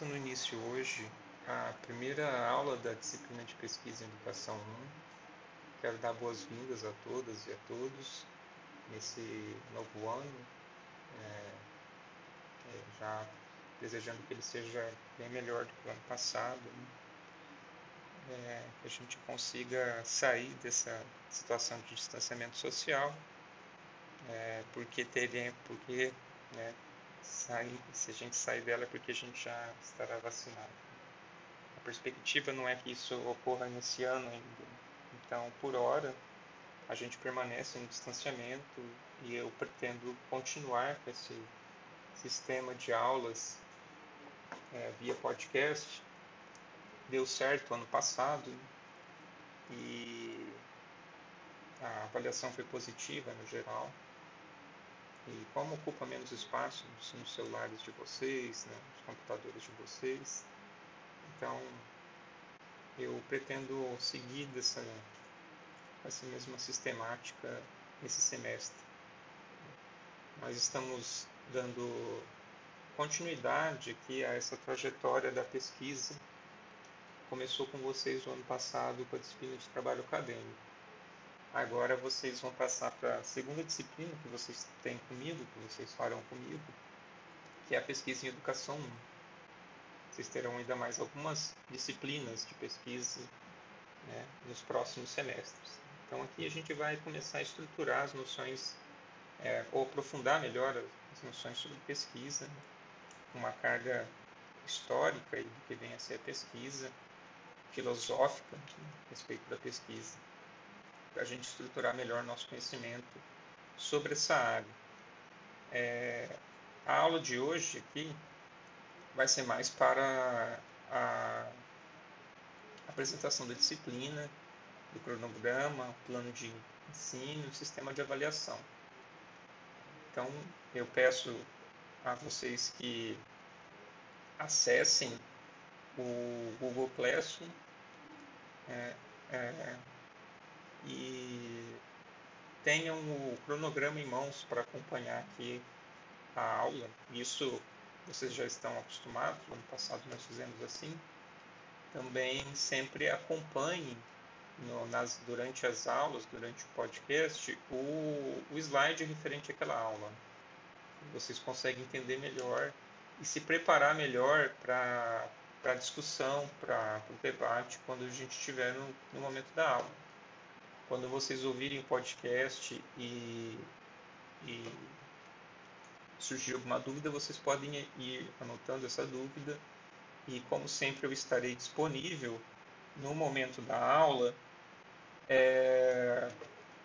dando início hoje à primeira aula da disciplina de pesquisa em educação 1. Quero dar boas-vindas a todas e a todos nesse novo ano, é, é, já desejando que ele seja bem melhor do que o ano passado, né? é, que a gente consiga sair dessa situação de distanciamento social, é, porque teria, porque né, sair, se a gente sair dela é porque a gente já estará vacinado. A perspectiva não é que isso ocorra nesse ano ainda. Então, por hora, a gente permanece em distanciamento e eu pretendo continuar com esse sistema de aulas é, via podcast. Deu certo ano passado e a avaliação foi positiva no geral. E como ocupa menos espaço nos celulares de vocês, né, nos computadores de vocês, então eu pretendo seguir dessa, essa mesma sistemática esse semestre. Nós estamos dando continuidade aqui a essa trajetória da pesquisa. Começou com vocês o ano passado com a disciplina de trabalho acadêmico Agora vocês vão passar para a segunda disciplina que vocês têm comigo, que vocês farão comigo, que é a pesquisa em educação 1. Vocês terão ainda mais algumas disciplinas de pesquisa né, nos próximos semestres. Então aqui a gente vai começar a estruturar as noções, é, ou aprofundar melhor as noções sobre pesquisa, né, uma carga histórica e do que vem a ser a pesquisa, filosófica né, a respeito da pesquisa para a gente estruturar melhor nosso conhecimento sobre essa área. É, a aula de hoje aqui vai ser mais para a apresentação da disciplina, do cronograma, plano de ensino, sistema de avaliação. Então, eu peço a vocês que acessem o Google Classroom, é, é, e tenham o cronograma em mãos para acompanhar aqui a aula. Isso vocês já estão acostumados, no ano passado nós fizemos assim. Também sempre acompanhem no, nas, durante as aulas, durante o podcast, o, o slide referente àquela aula. Vocês conseguem entender melhor e se preparar melhor para a discussão, para o debate, quando a gente estiver no, no momento da aula quando vocês ouvirem o podcast e, e surgir alguma dúvida, vocês podem ir anotando essa dúvida. E, como sempre, eu estarei disponível no momento da aula é,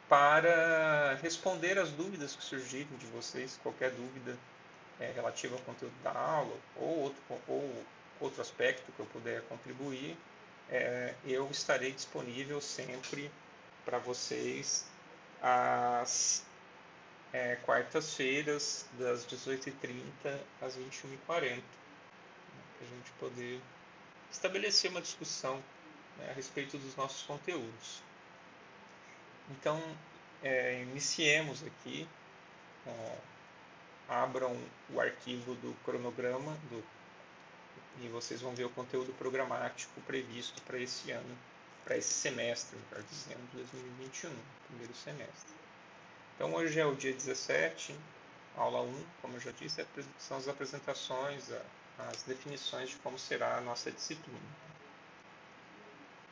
para responder as dúvidas que surgirem de vocês, qualquer dúvida é, relativa ao conteúdo da aula ou outro, ou outro aspecto que eu puder contribuir, é, eu estarei disponível sempre para vocês às é, quartas-feiras, das 18h30 às 21h40, né, para a gente poder estabelecer uma discussão né, a respeito dos nossos conteúdos. Então, é, iniciemos aqui. É, abram o arquivo do cronograma do, e vocês vão ver o conteúdo programático previsto para esse ano para esse semestre, melhor dizendo, 2021, primeiro semestre. Então hoje é o dia 17, aula 1, como eu já disse, são as apresentações, as definições de como será a nossa disciplina.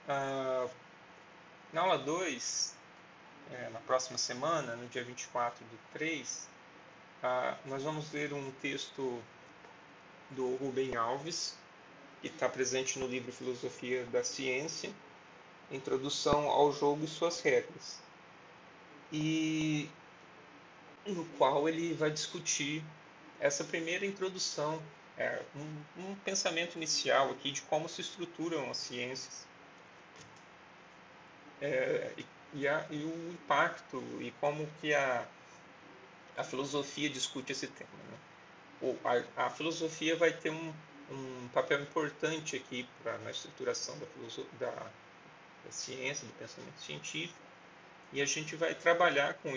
Ah, na aula 2, é, na próxima semana, no dia 24 do 3, ah, nós vamos ler um texto do Rubem Alves, que está presente no livro Filosofia da Ciência, Introdução ao jogo e suas regras. E no qual ele vai discutir essa primeira introdução, é, um, um pensamento inicial aqui de como se estruturam as ciências é, e, a, e, o impacto e como que a, a filosofia discute esse tema. Né? a, a, filosofia vai ter um, um papel importante aqui para na estruturação da, da da ciência, do pensamento científico, e a gente vai trabalhar com,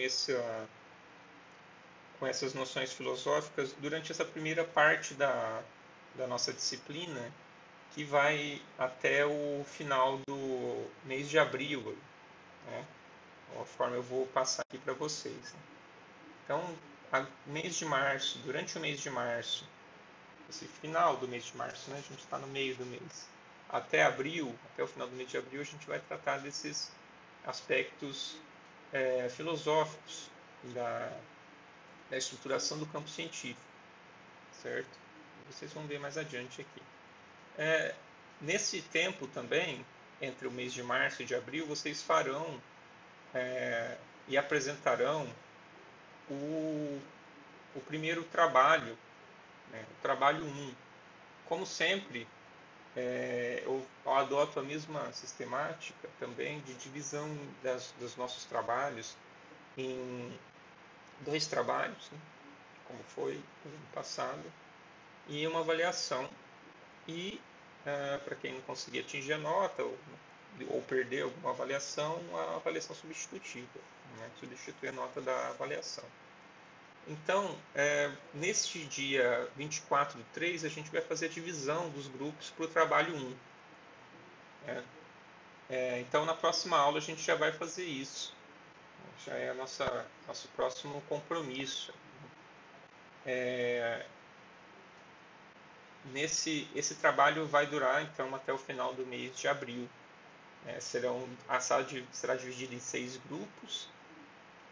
com essas noções filosóficas durante essa primeira parte da, da nossa disciplina, que vai até o final do mês de abril. Né? Conforme eu vou passar aqui para vocês. Então, mês de março, durante o mês de março, esse final do mês de março, né? a gente está no meio do mês, até abril, até o final do mês de abril, a gente vai tratar desses aspectos é, filosóficos da, da estruturação do campo científico, certo? Vocês vão ver mais adiante aqui. É, nesse tempo também, entre o mês de março e de abril, vocês farão é, e apresentarão o, o primeiro trabalho, né, o trabalho 1. Como sempre, é, eu, adoto a mesma sistemática também de divisão das, dos nossos trabalhos em dois trabalhos, né, como foi no ano passado, e uma avaliação. E uh, para quem não conseguir atingir a nota ou, ou perder alguma avaliação, a avaliação substitutiva, né? substituir a nota da avaliação. Então, é, neste dia 24 do 3, a gente vai fazer a divisão dos grupos para o trabalho 1. É, é, então, na próxima aula, a gente já vai fazer isso. Já é nossa, nosso próximo compromisso. É, nesse esse trabalho vai durar então até o final do mês de abril. É, serão a sala de, será dividida em seis grupos,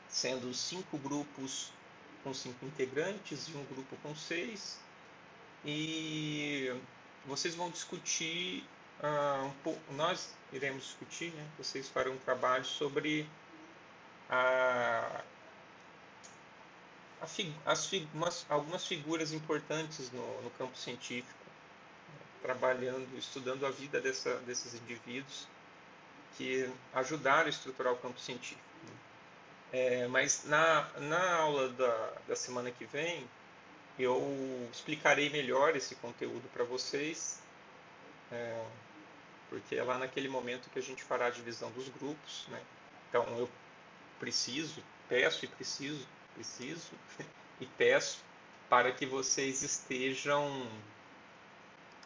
sendo cinco grupos com cinco integrantes e um grupo com seis. E vocês vão discutir uh, um pouco, nós iremos discutir, né? Vocês farão um trabalho sobre a as, umas, algumas figuras importantes no, no, campo científico, trabalhando, estudando a vida dessa, desses indivíduos que ajudaram a estruturar o campo científico. É, mas na, na aula da, da semana que vem, eu explicarei melhor esse conteúdo para vocês, é, porque é lá naquele momento que a gente fará a divisão dos grupos. Né? Então eu preciso, peço e preciso preciso e peço para que vocês estejam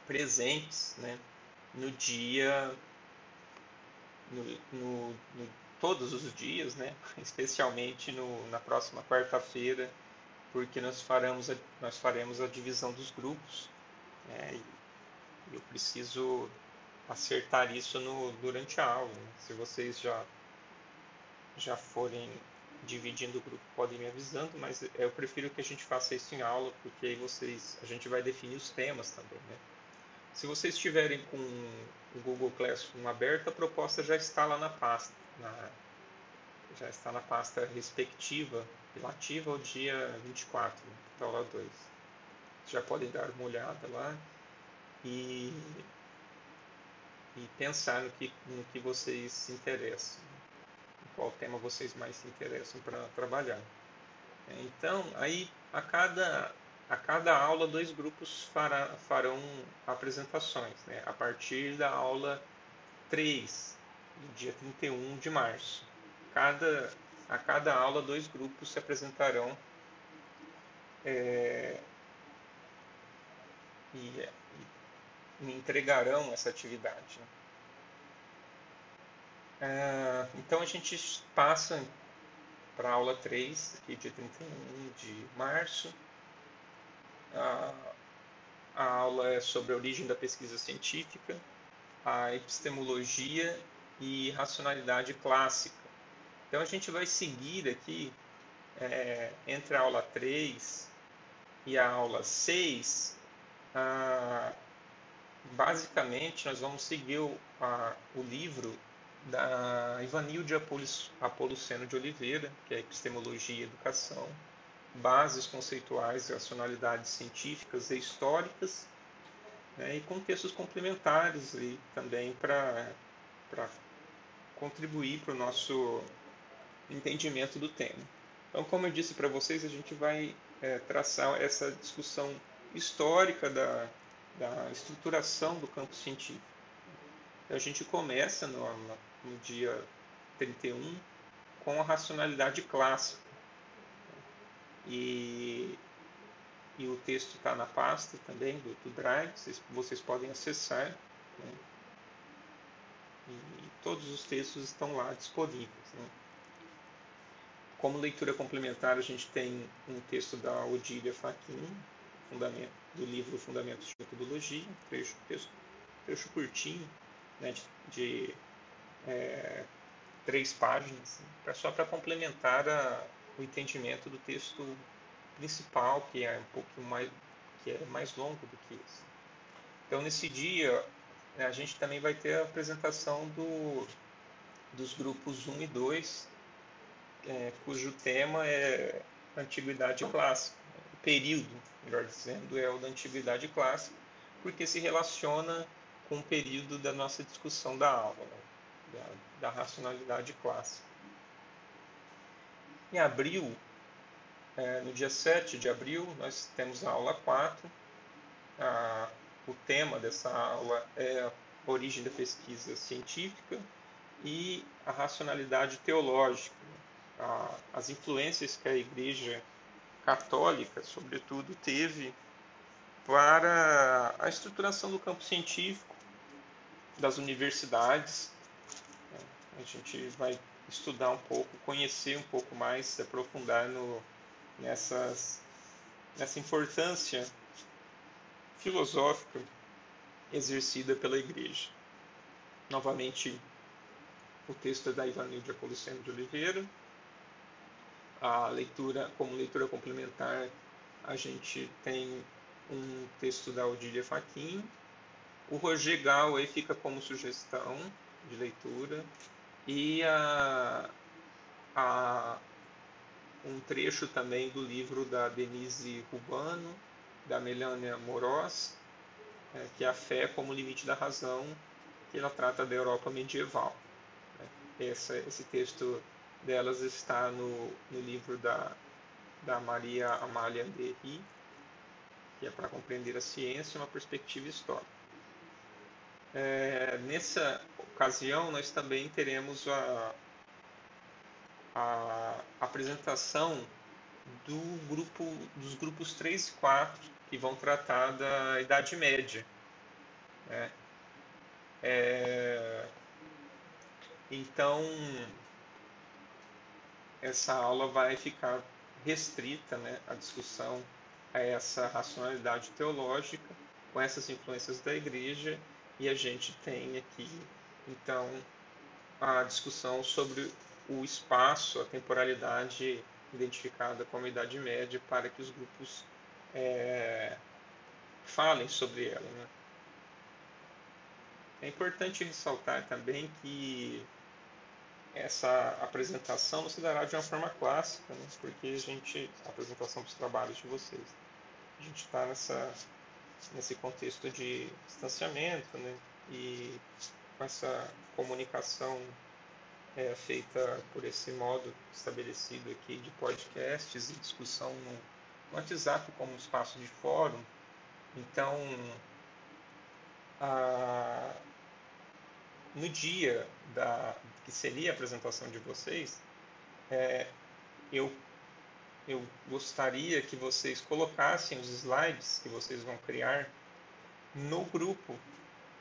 presentes né, no dia, no, no, no, todos os dias, né, especialmente no, na próxima quarta-feira, porque nós faremos a, nós faremos a divisão dos grupos. Né, eu preciso acertar isso no, durante a aula. Né, se vocês já, já forem dividindo o grupo podem me avisando, mas eu prefiro que a gente faça isso em aula, porque aí vocês, a gente vai definir os temas também, né? Se vocês estiverem com o Google Classroom aberto, a proposta já está lá na pasta, na, já está na pasta respectiva, relativa ao dia 24, né, da aula 2. Já podem dar uma olhada lá e, e pensar no que, no que vocês se interessam qual tema vocês mais se interessam para trabalhar. Então, aí a cada, a cada aula, dois grupos fará, farão apresentações, né? a partir da aula 3, do dia 31 de março. Cada, a cada aula, dois grupos se apresentarão é, e, e, me entregarão essa atividade. Né? É, então a gente passa para a aula 3, aqui dia 31 de março. A, a aula é sobre a origem da pesquisa científica, a epistemologia e racionalidade clássica. Então a gente vai seguir aqui é, entre a aula 3 e a aula 6. basicamente, nós vamos seguir o, a, o livro da Ivanilde Apoluceno de Oliveira, que é Epistemologia e Educação, Bases Conceituais e Racionalidades Científicas e Históricas, né, e contextos complementares e também para contribuir para o nosso entendimento do tema. Então, como eu disse para vocês, a gente vai é, traçar essa discussão histórica da, da estruturação do campo científico. A gente começa no, no dia 31 com a racionalidade clássica. E e o texto está na pasta também do, do Drive, vocês, vocês podem acessar. Né? E todos os textos estão lá disponíveis. Né? Como leitura complementar, a gente tem um texto da Odília Fachin, do livro Fundamentos de Metodologia, trecho, texto, trecho curtinho, né, de, de é, três páginas, né, só para complementar a, o entendimento do texto principal, que é um pouquinho mais, que é mais longo do que isso. Então, nesse dia, né, a gente também vai ter a apresentação do, dos grupos 1 e 2, é, cujo tema é Antiguidade Clássica. O período, melhor dizendo, é o da Antiguidade Clássica, porque se relaciona com o período da nossa discussão da aula, né, da, da racionalidade clássica. Em abril, é, no dia 7 de abril, nós temos a aula 4. A, o tema dessa aula é a origem da pesquisa científica e a racionalidade teológica, a, as influências que a Igreja Católica, sobretudo, teve para a estruturação do campo científico, das universidades. A gente vai estudar um pouco, conhecer um pouco mais, se aprofundar no, nessas, nessa importância filosófica exercida pela Igreja. Novamente, o texto é da Ivanilda Policeno de Oliveira. A leitura, como leitura complementar, a gente tem um texto da Odília Faquinho. O Roger Gal aí fica como sugestão de leitura. E a, a um trecho também do livro da Denise Rubano, da Melania Moroz, é, que é A Fé como Limite da Razão, que ela trata da Europa medieval. Essa, esse texto delas está no, no livro da, da Maria Amália Derry, que é para compreender a ciência uma perspectiva histórica. É, nessa ocasião, nós também teremos a, a apresentação do grupo, dos grupos 3 e 4, que vão tratar da Idade Média. Né? É, então, essa aula vai ficar restrita né, à discussão a essa racionalidade teológica, com essas influências da igreja, e a gente tem aqui, então, a discussão sobre o espaço, a temporalidade identificada como Idade Média para que os grupos é, falem sobre ela. Né? É importante ressaltar também que essa apresentação não se dará de uma forma clássica, né? porque a gente, a apresentação dos trabalhos de vocês, a gente está nessa nesse contexto de distanciamento, né? E com essa comunicação é, feita por esse modo estabelecido aqui de podcasts e discussão no, WhatsApp como espaço de fórum. Então, a, no dia da, que seria a apresentação de vocês, é, eu, eu gostaria que vocês colocassem os slides que vocês vão criar no grupo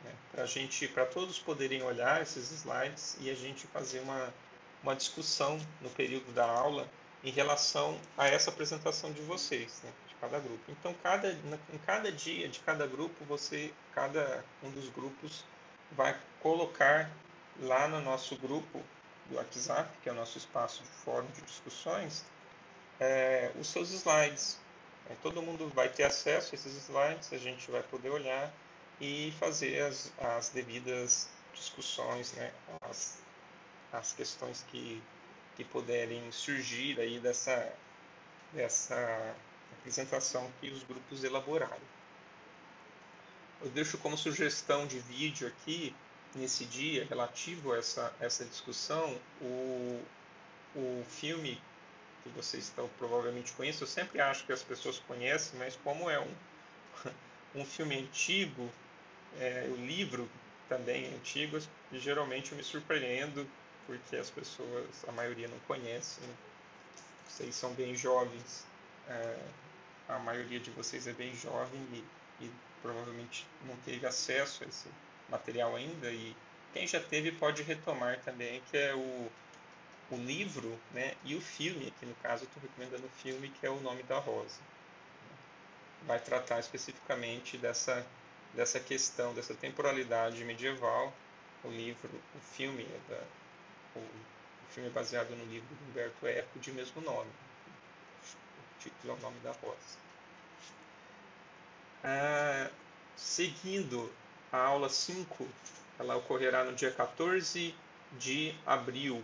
né? para gente, para todos poderem olhar esses slides e a gente fazer uma, uma discussão no período da aula em relação a essa apresentação de vocês, né? de cada grupo. Então, cada, em cada dia de cada grupo, você, cada um dos grupos vai colocar lá no nosso grupo do WhatsApp, que é o nosso espaço de fórum de discussões, é, os seus slides. É, todo mundo vai ter acesso a esses slides, a gente vai poder olhar e fazer as, as devidas discussões, né, as, as questões que, que puderem surgir aí dessa, dessa apresentação que os grupos elaboraram. Eu deixo como sugestão de vídeo aqui, nesse dia, relativo a essa, essa discussão, o, o filme que vocês estão, provavelmente conhecem, eu sempre acho que as pessoas conhecem, mas como é um, um filme antigo, é, o livro também é antigo, geralmente eu me surpreendo porque as pessoas, a maioria não conhece, né? vocês são bem jovens. É, a maioria de vocês é bem jovem e, e provavelmente não teve acesso a esse material ainda e quem já teve pode retomar também, que é o, o livro né, e o filme, aqui no caso eu estou recomendando o filme, que é O Nome da Rosa. Vai tratar especificamente dessa, dessa questão, dessa temporalidade medieval. O livro, o filme é da, o, o filme é baseado no livro de Humberto Eco de mesmo nome. O título é O Nome da Rosa. Ah, seguindo a aula 5, ela ocorrerá no dia 14 de abril.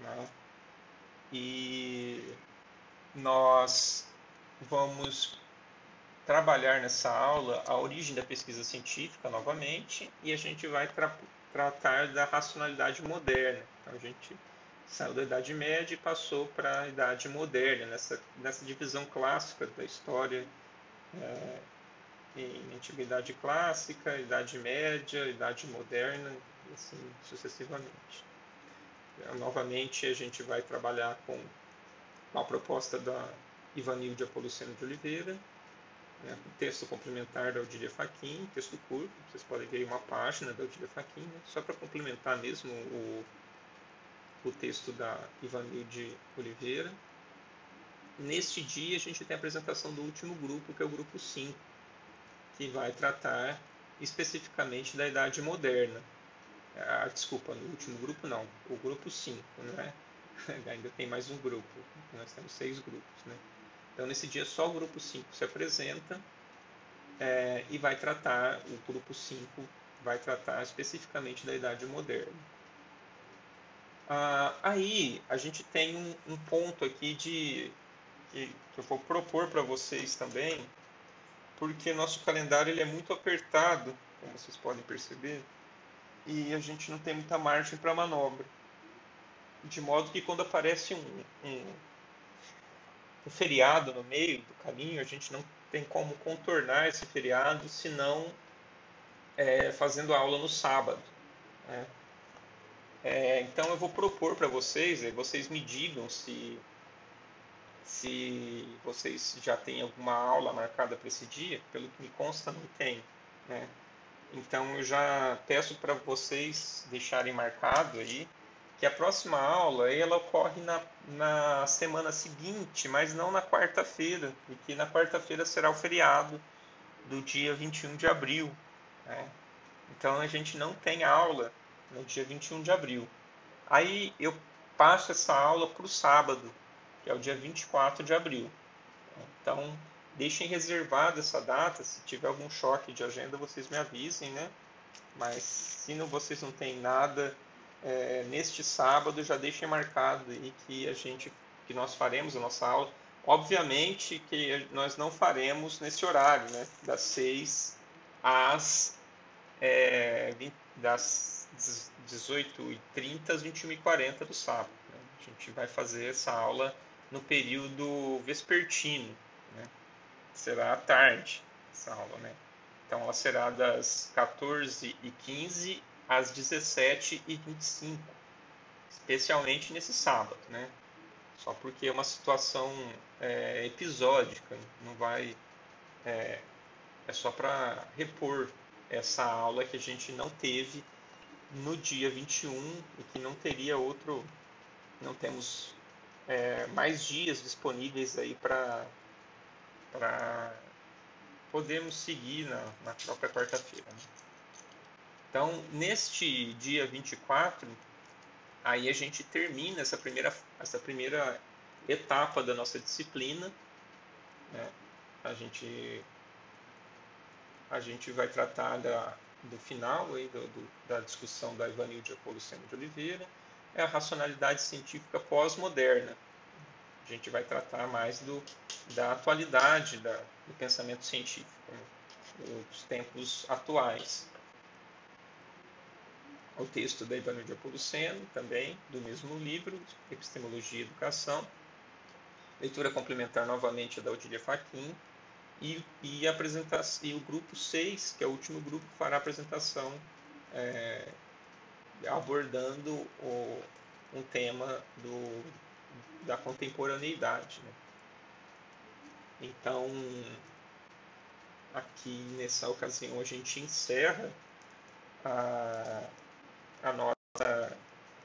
Né? E nós vamos trabalhar nessa aula a origem da pesquisa científica novamente e a gente vai tra tratar da racionalidade moderna. Então a gente saiu da Idade Média e passou para a Idade Moderna, nessa, nessa divisão clássica da história é, em Antiguidade Clássica, Idade Média, Idade Moderna, assim sucessivamente. Novamente, a gente vai trabalhar com a proposta da Ivanilde Apoluceno de Oliveira, né, um texto complementar da Odília Faquin, texto curto, vocês podem ver uma página da Odília Faquin, né, só para complementar mesmo o, o texto da Ivanilde Oliveira. Neste dia, a gente tem a apresentação do último grupo, que é o grupo 5, que vai tratar especificamente da Idade Moderna. Ah, desculpa, no último grupo não, o grupo 5, né? Ainda tem mais um grupo, nós temos seis grupos, né? Então, nesse dia, só o grupo 5 se apresenta é, e vai tratar, o grupo 5 vai tratar especificamente da Idade Moderna. Ah, aí, a gente tem um, um ponto aqui de que, que eu vou propor para vocês também, porque nosso calendário ele é muito apertado, como vocês podem perceber, e a gente não tem muita margem para manobra. De modo que quando aparece um, um, um, feriado no meio do caminho, a gente não tem como contornar esse feriado senão é, fazendo aula no sábado. Né? É, então eu vou propor para vocês, vocês me digam se se vocês já têm alguma aula marcada para esse dia, pelo que me consta, não tem. Né? Então eu já peço para vocês deixarem marcado aí que a próxima aula ela ocorre na, na semana seguinte, mas não na quarta-feira, e que na quarta-feira será o feriado do dia 21 de abril. Né? Então a gente não tem aula no dia 21 de abril. Aí eu passo essa aula para o sábado, que é o dia 24 de abril. Então, deixem reservada essa data, se tiver algum choque de agenda, vocês me avisem, né? Mas se não, vocês não têm nada é, neste sábado, já deixem marcado aí que a gente, que nós faremos a nossa aula. Obviamente que nós não faremos nesse horário, né? Das 6 às é, 20, das 18h30 às 21h40 do sábado. Né? A gente vai fazer essa aula no período vespertino? Será à tarde essa aula, né? Então ela será das 14h15 às 17h25, especialmente nesse sábado, né? Só porque é uma situação é, episódica, não vai. É, é só para repor essa aula que a gente não teve no dia 21 e que não teria outro. Não temos é, mais dias disponíveis aí para podermos seguir na, na própria quarta-feira. Né? Então, neste dia 24, aí a gente termina essa primeira, essa primeira etapa da nossa disciplina. Né? A, gente, a gente vai tratar da, do final aí, do, do, da discussão da Ivanilde Apoluceno de Oliveira é a racionalidade científica pós-moderna. A gente vai tratar mais do, da atualidade da, do pensamento científico, né, dos tempos atuais. O texto da Ivanilde Apoluceno, também, do mesmo livro, Epistemologia e Educação. Leitura complementar novamente da Odília Fachin. E, e, e o grupo 6, que é o último grupo, fará a apresentação é, abordando o, um tema do, da contemporaneidade. Né? Então, aqui nessa ocasião a gente encerra a, a nossa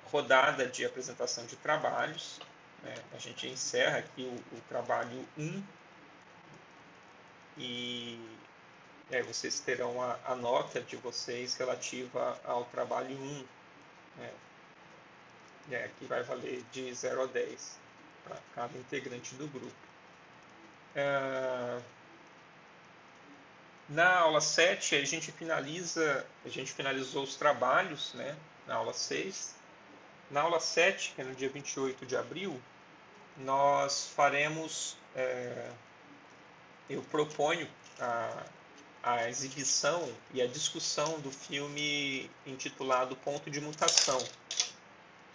rodada de apresentação de trabalhos. Né? A gente encerra aqui o, o trabalho 1 e é, vocês terão a, a, nota de vocês relativa ao trabalho 1, né? é, que vai valer de 0 a 10 para cada integrante do grupo. É, na aula 7, a gente finaliza, a gente finalizou os trabalhos, né, na aula 6. Na aula 7, que é no dia 28 de abril, nós faremos, é, eu proponho a, a exibição e a discussão do filme intitulado Ponto de Mutação.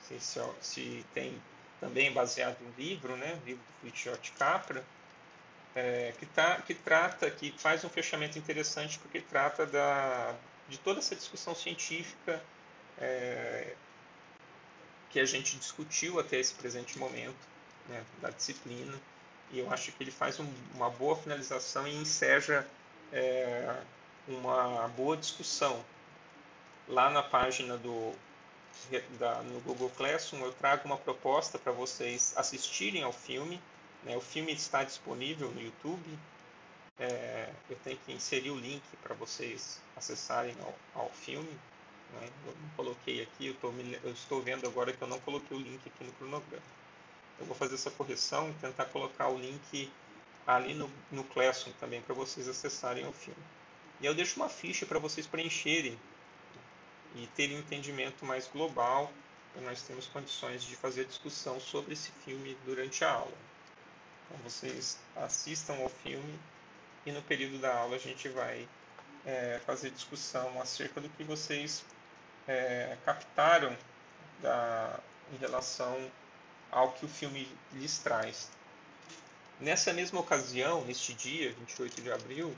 Se, se, se tem também baseado em livro, né, livro do Fritjof Capra, é, que, tá, que trata, que faz um fechamento interessante porque trata da, de toda essa discussão científica é, que a gente discutiu até esse presente momento né, da disciplina e eu acho que ele faz um, uma boa finalização e enseja é, uma boa discussão lá na página do da, no Google Classroom eu trago uma proposta para vocês assistirem ao filme né? O filme está disponível no YouTube. É, eu tenho que inserir o link para vocês acessarem ao, ao filme. Né? Eu não coloquei aqui, eu, tô, eu estou vendo agora que eu não coloquei o link aqui no cronograma. Eu vou fazer essa correção e tentar colocar o link ali no, no Classroom também para vocês acessarem o filme. E eu deixo uma ficha para vocês preencherem e terem um entendimento mais global nós termos condições de fazer discussão sobre esse filme durante a aula. Então vocês assistam ao filme e no período da aula a gente vai é, fazer discussão acerca do que vocês é, captaram da, em relação ao que o filme lhes traz. Nessa mesma ocasião, neste dia, 28 de abril,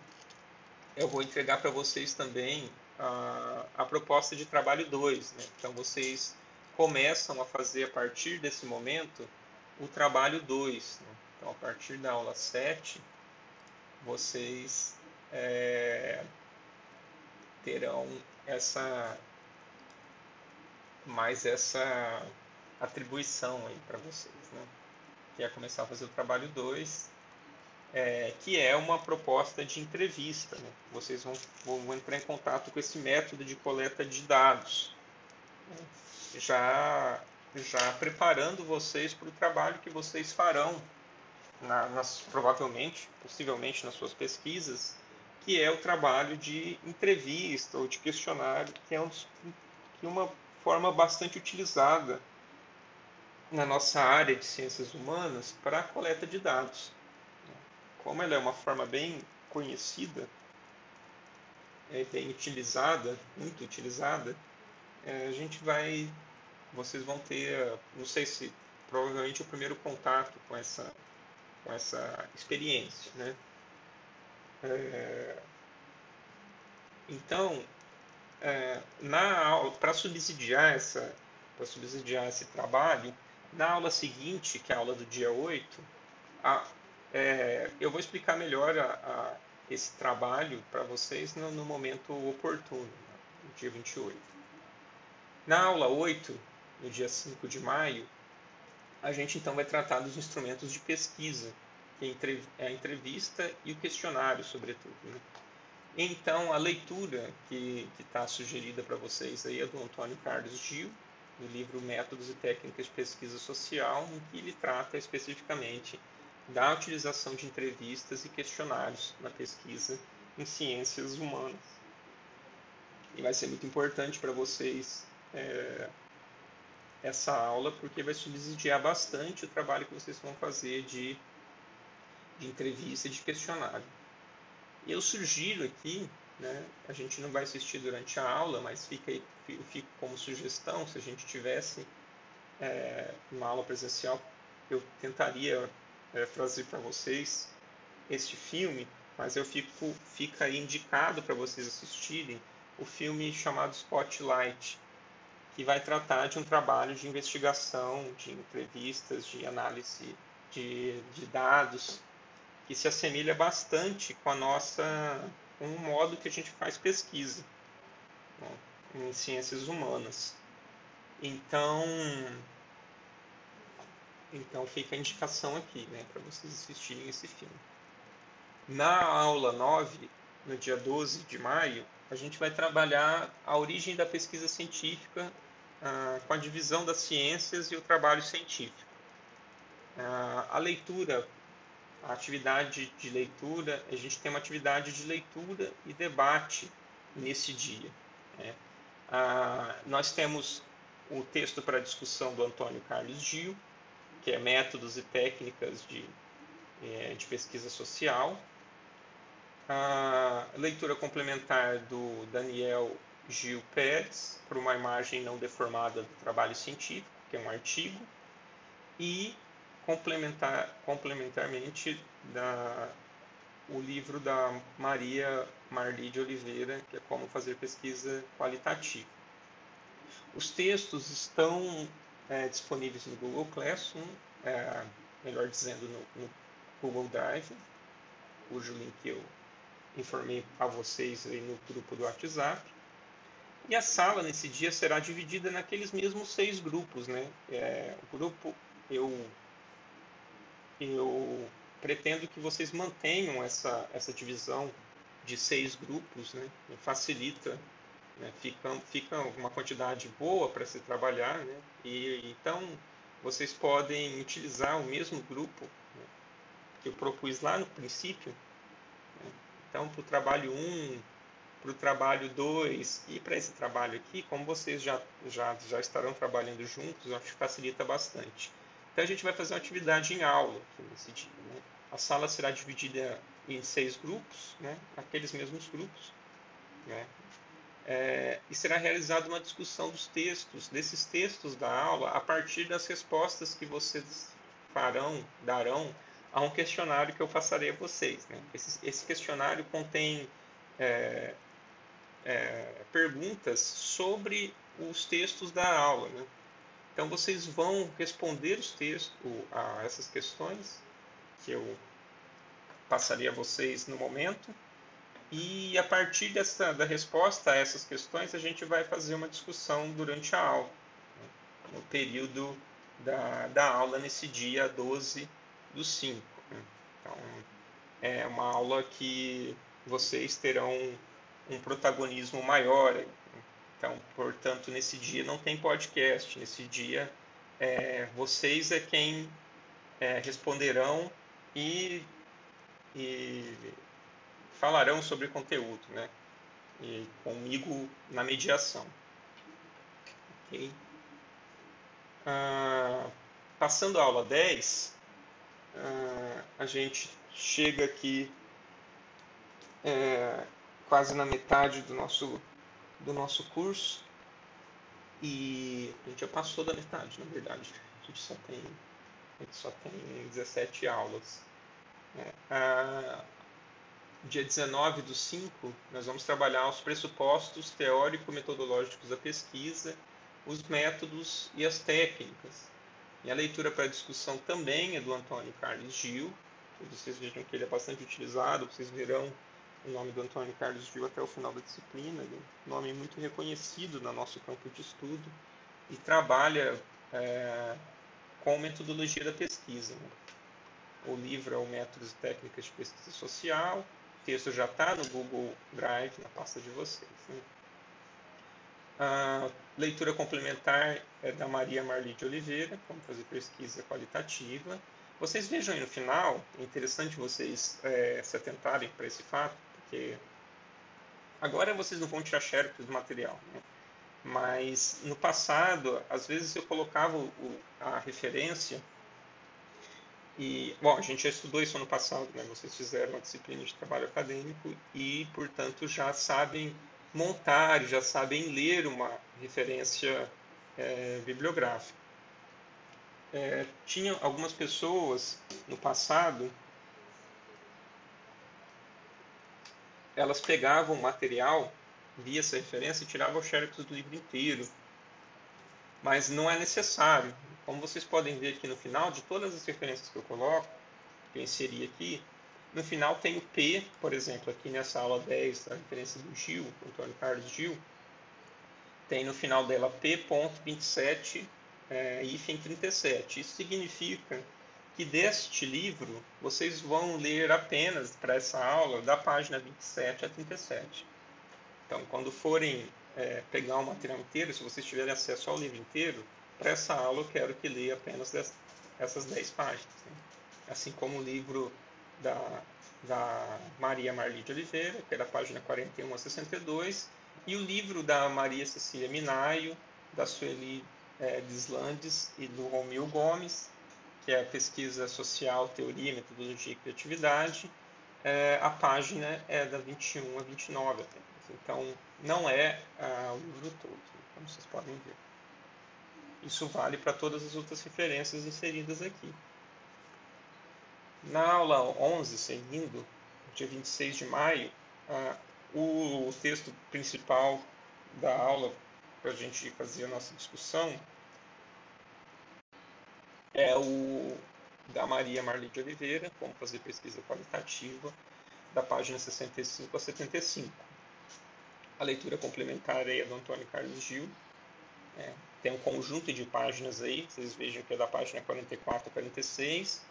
eu vou entregar para vocês também a, proposta de trabalho 2. Né? Então, vocês começam a fazer a partir desse momento o trabalho 2. Né? Então, a partir da aula 7, vocês é, terão essa mais essa atribuição aí para vocês, né? Que é começar a fazer o trabalho 2, é, que é uma proposta de entrevista. Né? Vocês vão, vão, entrar em contato com esse método de coleta de dados, né? já, já preparando vocês para o trabalho que vocês farão na, nas, provavelmente, possivelmente nas suas pesquisas, que é o trabalho de entrevista ou de questionário, que é um, que é uma forma bastante utilizada na nossa área de ciências humanas para a coleta de dados. Como ela é uma forma bem conhecida, é bem utilizada, muito utilizada, é, a gente vai, vocês vão ter, não sei se provavelmente o primeiro contato com essa com essa experiência. Né? É, então, é, para subsidiar, essa, subsidiar esse trabalho, na aula seguinte, que é a aula do dia 8, a, é, eu vou explicar melhor a, a, esse trabalho para vocês no, no, momento oportuno, no dia 28. Na aula 8, no dia 5 de maio, a gente então vai tratar dos instrumentos de pesquisa, que é a entrevista e o questionário, sobretudo. Né? Então, a leitura que está sugerida para vocês aí é do Antônio Carlos Gil, do livro Métodos e Técnicas de Pesquisa Social, em que ele trata especificamente da utilização de entrevistas e questionários na pesquisa em ciências humanas. E vai ser muito importante para vocês é, essa aula, porque vai subsidiar bastante o trabalho que vocês vão fazer de, de entrevista e de questionário. E eu sugiro aqui, né, a gente não vai assistir durante a aula, mas fica aí, fico como sugestão, se a gente tivesse é, uma aula presencial, eu tentaria é, trazer para vocês este filme, mas eu fico fica indicado para vocês assistirem o filme chamado Spotlight, que vai tratar de um trabalho de investigação, de entrevistas, de análise de, de dados, que se assemelha bastante com a nossa com o modo que a gente faz pesquisa né, em ciências humanas. Então, então fica a indicação aqui, né, para vocês assistirem esse filme. Na aula 9, no dia 12 de maio, a gente vai trabalhar a origem da pesquisa científica ah, com a divisão das ciências e o trabalho científico. Ah, a leitura, a atividade de leitura, a gente tem uma atividade de leitura e debate nesse dia. Né? Ah, nós temos o texto para discussão do Antônio Carlos Gil, que é Métodos e Técnicas de, é, de Pesquisa Social. A leitura complementar do Daniel Gil Pérez, para uma imagem não deformada do trabalho científico, que é um artigo. E complementar, complementarmente da, o livro da Maria Marli de Oliveira, que é Como Fazer Pesquisa Qualitativa. Os textos estão é, disponíveis no Google Classroom, é, melhor dizendo, no, no, Google Drive, cujo link eu informei a vocês aí no grupo do WhatsApp. E a sala nesse dia será dividida naqueles mesmos seis grupos, né? É, o grupo eu eu pretendo que vocês mantenham essa essa divisão de seis grupos, né? Facilita né? Fica, fica uma quantidade boa para se trabalhar, né? e então vocês podem utilizar o mesmo grupo né? que eu propus lá no princípio. Né? Então, para o trabalho 1, para o trabalho 2 e para esse trabalho aqui, como vocês já, já, já estarão trabalhando juntos, acho que facilita bastante. Então, a gente vai fazer uma atividade em aula nesse dia. Né? A sala será dividida em seis grupos, né? aqueles mesmos grupos. Né? É, e será realizada uma discussão dos textos, desses textos da aula, a partir das respostas que vocês farão, darão a um questionário que eu passarei a vocês. Né? Esse, esse, questionário contém é, é, perguntas sobre os textos da aula. Né? Então vocês vão responder os textos, a essas questões que eu passarei a vocês no momento e a partir dessa, da resposta a essas questões, a gente vai fazer uma discussão durante a aula, né? no período da, da aula, nesse dia 12 do 5. Né? Então, é uma aula que vocês terão um protagonismo maior. Então, portanto, nesse dia não tem podcast. Nesse dia, é, vocês é quem é, responderão e, e falarão sobre conteúdo, né? E comigo na mediação. Ok? Ah, passando a aula 10, ah, a gente chega aqui é, quase na metade do nosso, do nosso curso. E a gente já passou da metade, na verdade. A gente só tem, a gente só tem 17 aulas. É, ah, dia 19 do 5, nós vamos trabalhar os pressupostos teórico-metodológicos da pesquisa, os métodos e as técnicas. E a leitura para discussão também é do Antônio Carlos Gil. Vocês vejam que ele é bastante utilizado, vocês verão o nome do Antônio Carlos Gil até o final da disciplina. Ele é um nome muito reconhecido no nosso campo de estudo e trabalha é, com metodologia da pesquisa. Né? O livro é o Métodos e Técnicas de Pesquisa Social, texto já está no Google Drive, na pasta de vocês. Né? A leitura complementar é da Maria Marli de Oliveira, como fazer pesquisa qualitativa. Vocês vejam aí no final, é interessante vocês é, se atentarem para esse fato, porque agora vocês não vão tirar xerox do material, né? mas no passado, às vezes eu colocava o, a referência e, bom, a gente já estudou isso ano passado, né? Vocês fizeram uma disciplina de trabalho acadêmico e, portanto, já sabem montar, já sabem ler uma referência é, bibliográfica. É, tinha algumas pessoas no passado, elas pegavam o material, via essa referência e tiravam o xerox do livro inteiro. Mas não é necessário. Como vocês podem ver aqui no final, de todas as referências que eu coloco, que eu inseri aqui, No final tem o P, por exemplo, aqui nessa aula 10, a referência do Gil, Antônio Carlos Gil, tem no final dela P.27, é, hífen 37. Isso significa que deste livro vocês vão ler apenas para essa aula da página 27 a 37. Então, quando forem é, pegar o material inteiro, se vocês tiverem acesso ao livro inteiro, para essa aula eu quero que leia apenas essas 10 páginas. Né? Assim como o livro da, da Maria Marli de Oliveira, que é da página 41 a 62, e o livro da Maria Cecília Minaio, da Sueli é, Deslandes e do Romil Gomes, que é a pesquisa social, teoria, metodologia e criatividade. É, a página é da 21 a 29 apenas. Então, não é ah, o livro todo, como vocês podem ver. Isso vale para todas as outras referências inseridas aqui. Na aula 11, seguindo, dia 26 de maio, o texto principal da aula para a gente fazer a nossa discussão é o da Maria Marli de Oliveira, como fazer pesquisa qualitativa, da página 65 a 75. A leitura complementar é do Antônio Carlos Gil. É, tem um conjunto de páginas aí, vocês vejam que é da página 44 a 46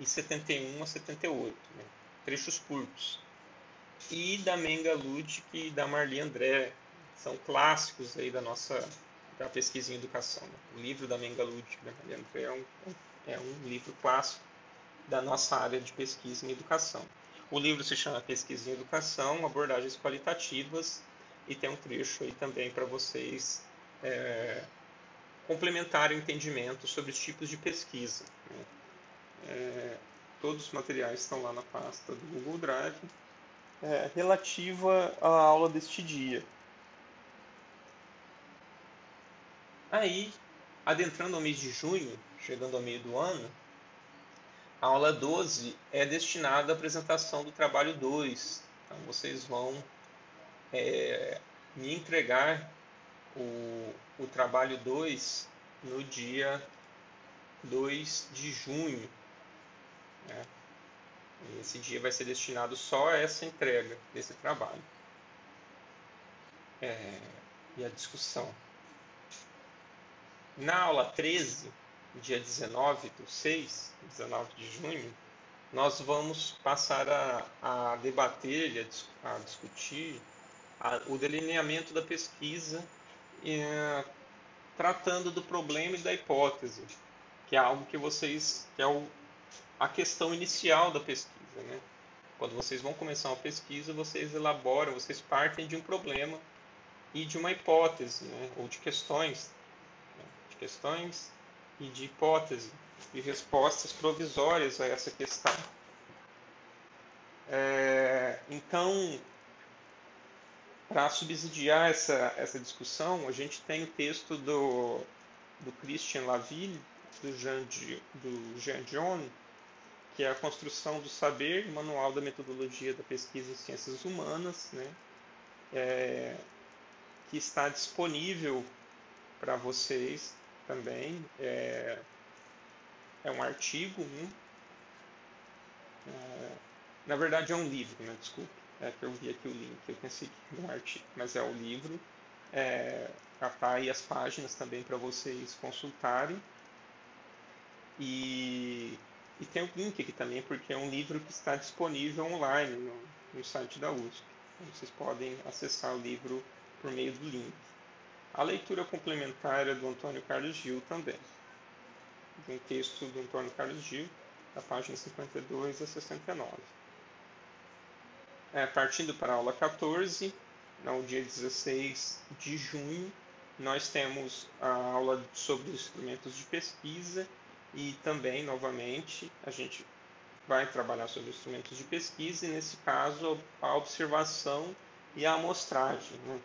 e 71 a 78, né? trechos curtos. E da Menga Ludic e da Marli André, são clássicos aí da nossa da pesquisa em educação. Né? O livro da Menga Ludic da Marli André é um, é um livro clássico da nossa área de pesquisa em educação. O livro se chama Pesquisa em Educação, Abordagens Qualitativas, e tem um trecho aí também para vocês é, complementarem o entendimento sobre os tipos de pesquisa. Né? É, todos os materiais estão lá na pasta do Google Drive, é, relativa à aula deste dia. Aí, adentrando ao mês de junho, chegando ao meio do ano, a aula 12 é destinada à apresentação do trabalho 2. Então, vocês vão é, me entregar o, o trabalho 2 no dia 2 de junho. Né? Esse dia vai ser destinado só a essa entrega desse trabalho. É, e a discussão. Na aula 13, dia 19 do 6, 19 de junho, nós vamos passar a, a debater a, a discutir a, o delineamento da pesquisa é, tratando do problema e da hipótese, que é algo que vocês, que é o, a questão inicial da pesquisa. Né? Quando vocês vão começar uma pesquisa, vocês elaboram, vocês partem de um problema e de uma hipótese, né? ou de questões, né? de questões e de hipótese, e respostas provisórias a essa questão. É, então, para subsidiar essa, essa discussão, a gente tem o texto do, do Christian Laville, do Jean, do Jean John, que é a construção do saber, manual da metodologia da pesquisa em ciências humanas, né? É, que está disponível para vocês também. É, é um artigo, né? é, na verdade é um livro, né? desculpe é, que eu vi aqui o link, eu era um artigo, mas é o livro. É, tá aí as páginas também para vocês consultarem. E, e tem o link aqui também, porque é um livro que está disponível online no, no site da USP. Então, vocês podem acessar o livro por meio do link. A leitura complementar é do Antônio Carlos Gil também. Um texto do Antônio Carlos Gil, da página 52 a 69. É, partindo para a aula 14, no dia 16 de junho, nós temos a aula sobre os instrumentos de pesquisa e também, novamente, a gente vai trabalhar sobre instrumentos de pesquisa e, nesse caso, a observação e a amostragem, né?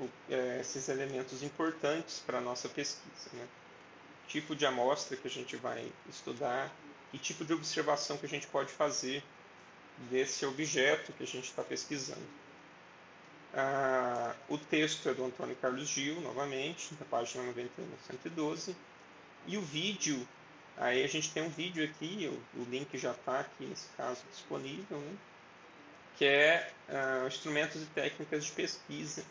o, é, esses elementos importantes para a nossa pesquisa. Né? Tipo de amostra que a gente vai estudar e tipo de observação que a gente pode fazer desse objeto que a gente está pesquisando. Ah, o texto é do Antônio Carlos Gil, novamente, da página 91 112, e o vídeo Aí a gente tem um vídeo aqui, o, o link já está aqui nesse caso disponível, né? que é uh, Instrumentos e Técnicas de Pesquisa,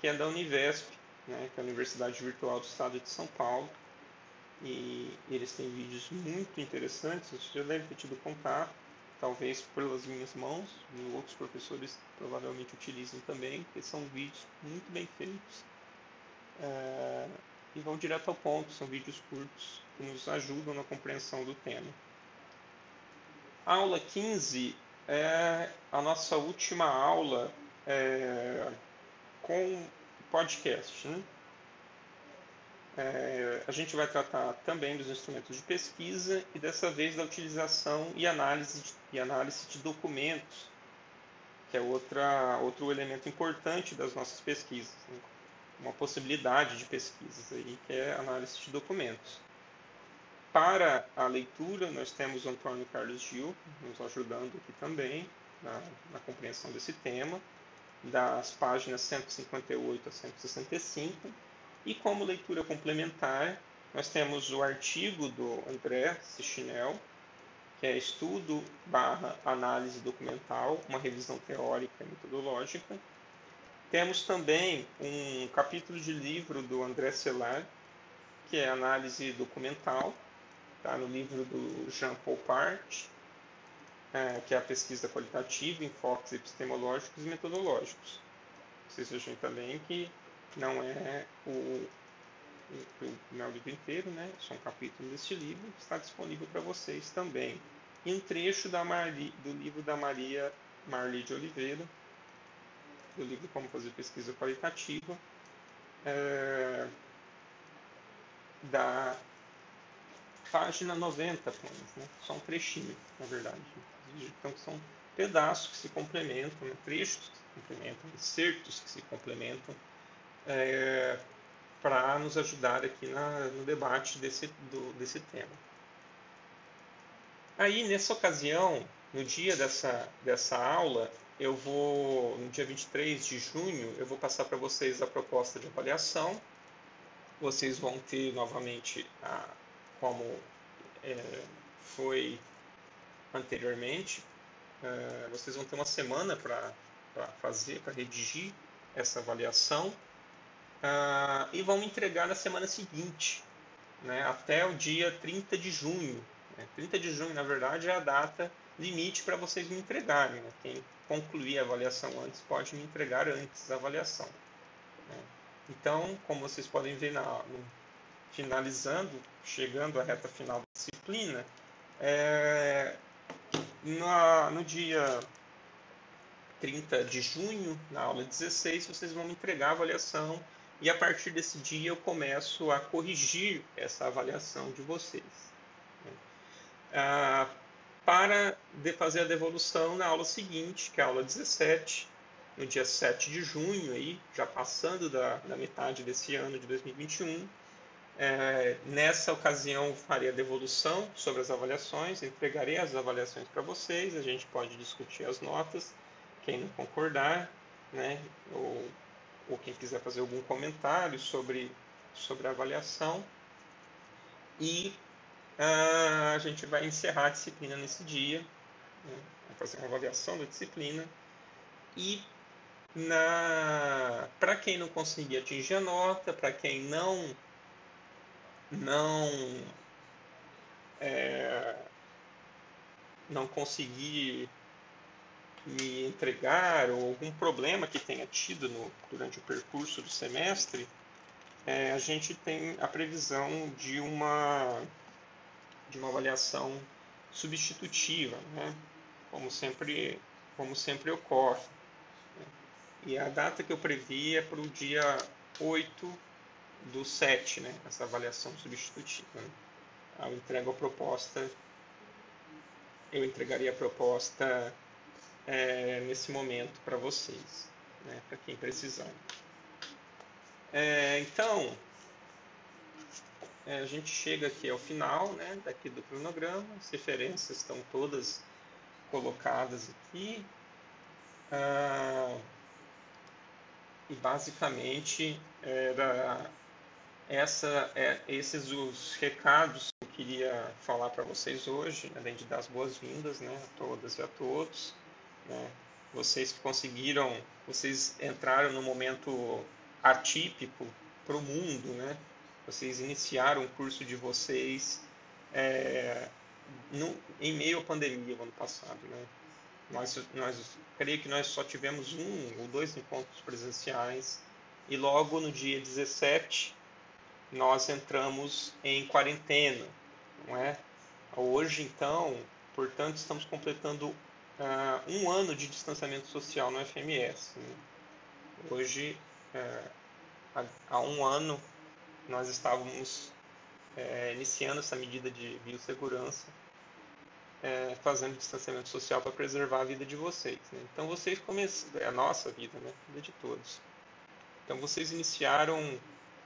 que é da Univesp, né? que é a Universidade Virtual do Estado de São Paulo. E eles têm vídeos muito interessantes, você já deve ter tido contato, talvez pelas minhas mãos, e outros professores provavelmente utilizam também, porque são vídeos muito bem feitos. Uh, e vão direto ao ponto, são vídeos curtos que nos ajudam na compreensão do tema. A aula 15 é a nossa última aula é, com podcast. Né? É, a gente vai tratar também dos instrumentos de pesquisa e dessa vez da utilização e análise de, e análise de documentos, que é outra, outro elemento importante das nossas pesquisas. Né? Uma possibilidade de pesquisas aí, que é análise de documentos. Para a leitura, nós temos o Antônio Carlos Gil nos ajudando aqui também na, na compreensão desse tema, das páginas 158 a 165. E como leitura complementar, nós temos o artigo do André Sichinel, que é Estudo barra Análise Documental, uma revisão teórica e metodológica. Temos também um capítulo de livro do André Celar, que é Análise Documental, Está no livro do Jean-Paul Part, é, que é a pesquisa qualitativa, enfoques epistemológicos e metodológicos. Vocês vejam também que não é o, não é o livro inteiro, né? só um capítulo deste livro, que está disponível para vocês também. E um trecho da do livro da Maria Marli de Oliveira, do livro Como Fazer Pesquisa Qualitativa, é, da página 90 né? só um trechinho, na verdade. Então são pedaços que se complementam, né? trechos que se complementam, insertos que se complementam, é, para nos ajudar aqui na, no debate desse, do, desse tema. Aí, nessa ocasião, no dia dessa, dessa aula, eu vou, no dia 23 de junho, eu vou passar para vocês a proposta de avaliação. Vocês vão ter novamente a, como é, foi anteriormente. É, vocês vão ter uma semana para fazer, para redigir essa avaliação uh, e vão entregar na semana seguinte, né, até o dia 30 de junho. Né? 30 de junho, na verdade, é a data limite para vocês me entregarem. Né? Quem concluir a avaliação antes pode me entregar antes da avaliação. Né? Então, como vocês podem ver na, finalizando, chegando à reta final da disciplina, é, na, no dia 30 de junho, na aula 16, vocês vão me entregar a avaliação e a partir desse dia eu começo a corrigir essa avaliação de vocês. Ah, para fazer a devolução na aula seguinte, que é a aula 17, no dia 7 de junho, aí, já passando da, da metade desse ano de 2021, é, nessa ocasião, farei a devolução sobre as avaliações, entregarei as avaliações para vocês, a gente pode discutir as notas, quem não concordar, né, ou, ou quem quiser fazer algum comentário sobre, sobre a avaliação. E uh, a gente vai encerrar a disciplina nesse dia, né, vai fazer uma avaliação da disciplina. E para quem não conseguir atingir a nota, para quem não não é, não conseguir me entregar ou algum problema que tenha tido no, durante o percurso do semestre, é, a gente tem a previsão de uma de uma avaliação substitutiva, né? como sempre como sempre ocorre. E a data que eu previ é para o dia 8 do 7, né? essa avaliação substitutiva. Né? Eu entrego a proposta, eu entregaria a proposta é, nesse momento para vocês, né? para quem precisar. É, então, é, a gente chega aqui ao final né, daqui do cronograma, as referências estão todas colocadas aqui. Ah, e basicamente era essa, é, esses os recados que eu queria falar para vocês hoje, além de dar as boas-vindas né, a todas e a todos. Né, vocês conseguiram, vocês entraram no momento atípico para o mundo, né? Vocês iniciaram o curso de vocês é, no, em meio à pandemia, ano passado, né? Nós, nós creio que nós só tivemos um ou dois encontros presenciais e logo no dia 17 nós entramos em quarentena, não é? Hoje, então, portanto, estamos completando uh, um ano de distanciamento social no FMS. Né? Hoje, uh, há, um ano, nós estávamos uh, iniciando essa medida de biossegurança, fazendo distanciamento social para preservar a vida de vocês. Né? Então, vocês começaram, é a nossa vida, né? a vida de todos. Então, vocês iniciaram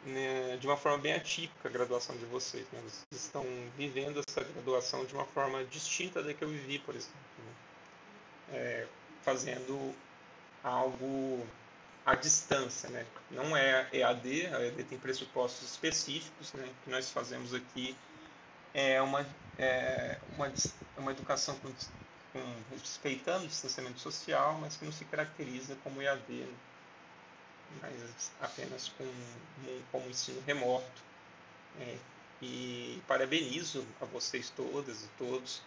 né, de uma forma bem atípica a graduação de vocês. Né? Vocês estão vivendo essa graduação de uma forma distinta da que eu vivi, por exemplo. Né? É, fazendo algo à distância. Né? Não é EAD, a EAD tem pressupostos específicos. Né? O que nós fazemos aqui é uma, é uma, uma educação com, com, respeitando o distanciamento social, mas que não se caracteriza como EAD. Né? mas apenas com, como ensino remoto. É, e parabenizo a vocês todas e todos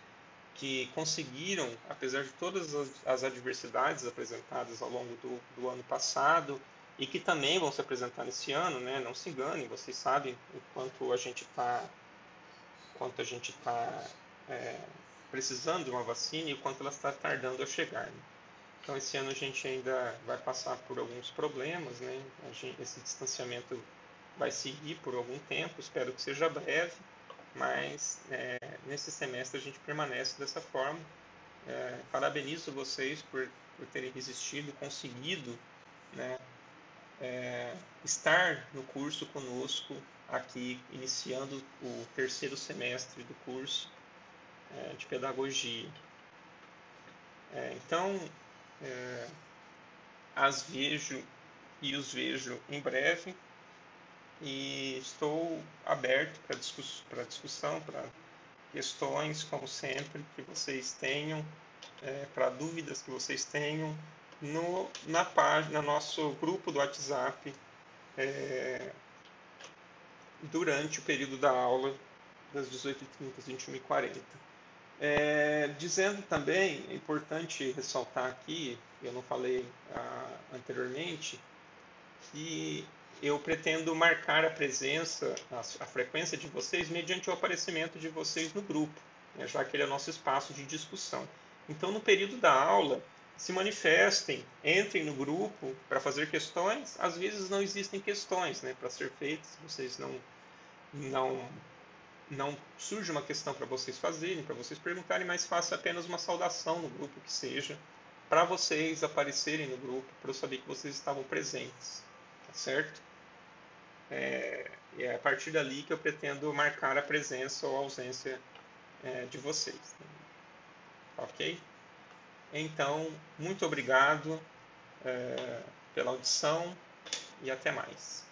que conseguiram, apesar de todas as, adversidades apresentadas ao longo do, do, ano passado e que também vão se apresentar nesse ano, né? Não se enganem, vocês sabem o quanto a gente está, quanto a gente está é, precisando de uma vacina e o quanto ela está tardando a chegar. Né? Então esse ano a gente ainda vai passar por alguns problemas, né? Gente, esse distanciamento vai seguir por algum tempo, espero que seja breve, mas é, nesse semestre a gente permanece dessa forma. É, parabenizo vocês por, por terem resistido, conseguido né, é, estar no curso conosco aqui, iniciando o terceiro semestre do curso é, de pedagogia. É, então, é, as vejo e os vejo em breve e estou aberto para discuss discussão, para questões, como sempre, que vocês tenham, é, para dúvidas que vocês tenham no, na página, no nosso grupo do WhatsApp é, durante o período da aula das 18h30 às 21h40. É, dizendo também, é importante ressaltar aqui, eu não falei ah, anteriormente, que eu pretendo marcar a presença, a, a, frequência de vocês mediante o aparecimento de vocês no grupo, né, já que ele é nosso espaço de discussão. Então, no período da aula, se manifestem, entrem no grupo para fazer questões. Às vezes não existem questões né, para ser feitas, vocês não, não não surge uma questão para vocês fazerem, para vocês perguntarem, mas faça apenas uma saudação no grupo que seja, para vocês aparecerem no grupo, para eu saber que vocês estavam presentes, tá certo? É, e é a partir dali que eu pretendo marcar a presença ou a ausência é, de vocês. Ok? Então, muito obrigado é, pela audição e até mais.